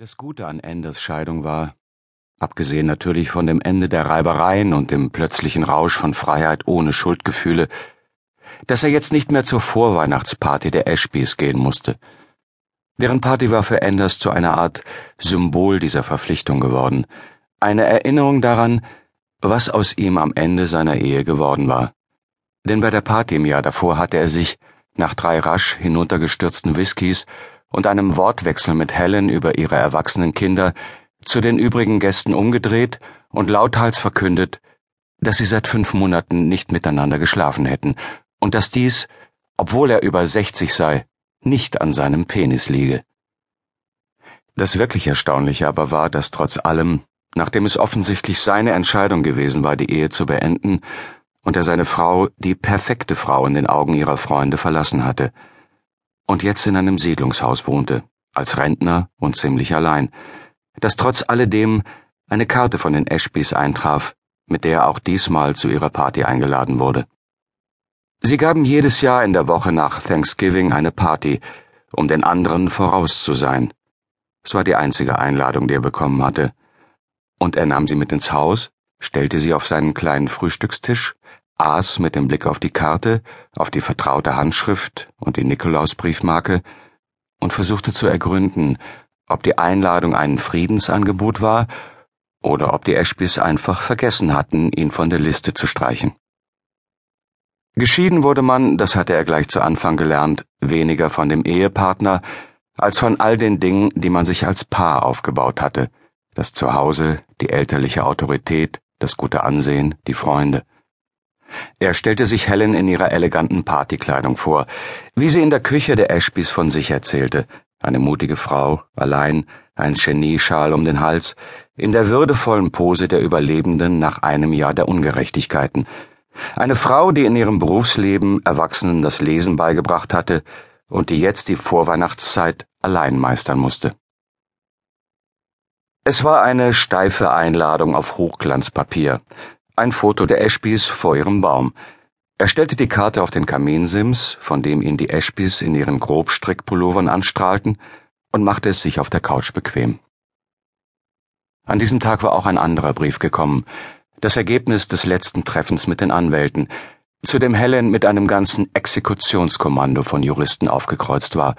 Das Gute an Enders Scheidung war, abgesehen natürlich von dem Ende der Reibereien und dem plötzlichen Rausch von Freiheit ohne Schuldgefühle, dass er jetzt nicht mehr zur Vorweihnachtsparty der Ashbys gehen musste. Deren Party war für Enders zu einer Art Symbol dieser Verpflichtung geworden, eine Erinnerung daran, was aus ihm am Ende seiner Ehe geworden war. Denn bei der Party im Jahr davor hatte er sich, nach drei rasch hinuntergestürzten Whiskys, und einem Wortwechsel mit Helen über ihre erwachsenen Kinder zu den übrigen Gästen umgedreht und lauthals verkündet, dass sie seit fünf Monaten nicht miteinander geschlafen hätten und dass dies, obwohl er über sechzig sei, nicht an seinem Penis liege. Das wirklich Erstaunliche aber war, dass trotz allem, nachdem es offensichtlich seine Entscheidung gewesen war, die Ehe zu beenden, und er seine Frau, die perfekte Frau in den Augen ihrer Freunde, verlassen hatte, und jetzt in einem Siedlungshaus wohnte, als Rentner und ziemlich allein, dass trotz alledem eine Karte von den Ashbys eintraf, mit der er auch diesmal zu ihrer Party eingeladen wurde. Sie gaben jedes Jahr in der Woche nach Thanksgiving eine Party, um den anderen voraus zu sein. Es war die einzige Einladung, die er bekommen hatte. Und er nahm sie mit ins Haus, stellte sie auf seinen kleinen Frühstückstisch aß mit dem Blick auf die Karte, auf die vertraute Handschrift und die Nikolausbriefmarke und versuchte zu ergründen, ob die Einladung ein Friedensangebot war oder ob die Ashbys einfach vergessen hatten, ihn von der Liste zu streichen. Geschieden wurde man, das hatte er gleich zu Anfang gelernt, weniger von dem Ehepartner als von all den Dingen, die man sich als Paar aufgebaut hatte, das Zuhause, die elterliche Autorität, das gute Ansehen, die Freunde. Er stellte sich Helen in ihrer eleganten Partykleidung vor, wie sie in der Küche der Ashbys von sich erzählte, eine mutige Frau, allein, ein Genieschal um den Hals, in der würdevollen Pose der Überlebenden nach einem Jahr der Ungerechtigkeiten. Eine Frau, die in ihrem Berufsleben Erwachsenen das Lesen beigebracht hatte und die jetzt die Vorweihnachtszeit allein meistern musste. Es war eine steife Einladung auf Hochglanzpapier, ein Foto der Ashbys vor ihrem Baum. Er stellte die Karte auf den Kaminsims, von dem ihn die Ashbys in ihren Grobstrickpullovern anstrahlten, und machte es sich auf der Couch bequem. An diesem Tag war auch ein anderer Brief gekommen, das Ergebnis des letzten Treffens mit den Anwälten, zu dem Helen mit einem ganzen Exekutionskommando von Juristen aufgekreuzt war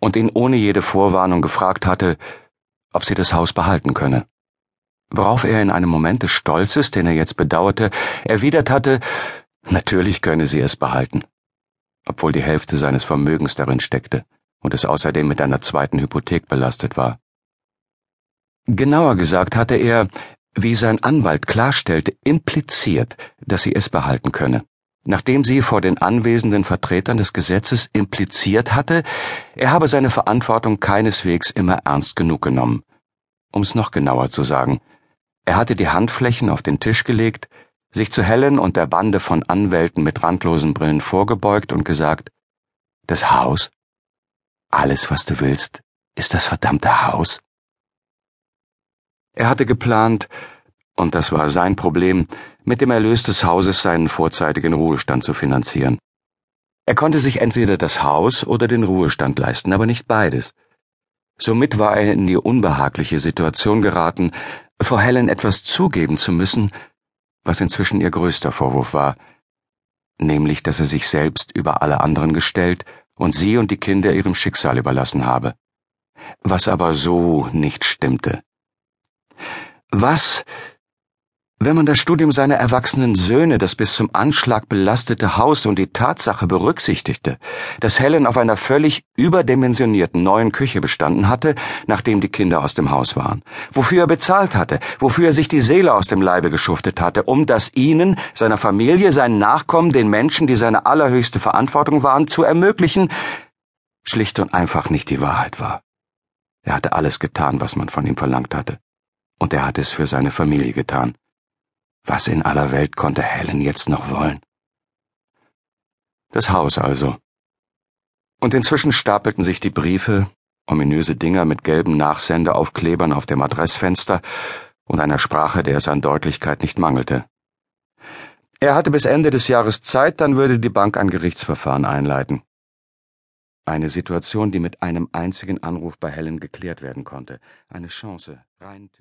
und ihn ohne jede Vorwarnung gefragt hatte, ob sie das Haus behalten könne worauf er in einem Moment des Stolzes, den er jetzt bedauerte, erwidert hatte, natürlich könne sie es behalten, obwohl die Hälfte seines Vermögens darin steckte und es außerdem mit einer zweiten Hypothek belastet war. Genauer gesagt hatte er, wie sein Anwalt klarstellte, impliziert, dass sie es behalten könne, nachdem sie vor den anwesenden Vertretern des Gesetzes impliziert hatte, er habe seine Verantwortung keineswegs immer ernst genug genommen. Um es noch genauer zu sagen, er hatte die Handflächen auf den Tisch gelegt, sich zu Helen und der Bande von Anwälten mit randlosen Brillen vorgebeugt und gesagt, das Haus? Alles, was du willst, ist das verdammte Haus? Er hatte geplant, und das war sein Problem, mit dem Erlös des Hauses seinen vorzeitigen Ruhestand zu finanzieren. Er konnte sich entweder das Haus oder den Ruhestand leisten, aber nicht beides. Somit war er in die unbehagliche Situation geraten, vor Helen etwas zugeben zu müssen, was inzwischen ihr größter Vorwurf war, nämlich dass er sich selbst über alle anderen gestellt und sie und die Kinder ihrem Schicksal überlassen habe. Was aber so nicht stimmte. Was, wenn man das Studium seiner erwachsenen Söhne, das bis zum Anschlag belastete Haus und die Tatsache berücksichtigte, dass Helen auf einer völlig überdimensionierten neuen Küche bestanden hatte, nachdem die Kinder aus dem Haus waren, wofür er bezahlt hatte, wofür er sich die Seele aus dem Leibe geschuftet hatte, um das ihnen, seiner Familie, seinen Nachkommen, den Menschen, die seine allerhöchste Verantwortung waren, zu ermöglichen, schlicht und einfach nicht die Wahrheit war. Er hatte alles getan, was man von ihm verlangt hatte, und er hatte es für seine Familie getan. Was in aller Welt konnte Helen jetzt noch wollen? Das Haus also. Und inzwischen stapelten sich die Briefe, ominöse Dinger mit gelben Nachsendeaufklebern auf dem Adressfenster und einer Sprache, der es an Deutlichkeit nicht mangelte. Er hatte bis Ende des Jahres Zeit, dann würde die Bank ein Gerichtsverfahren einleiten. Eine Situation, die mit einem einzigen Anruf bei Helen geklärt werden konnte. Eine Chance, rein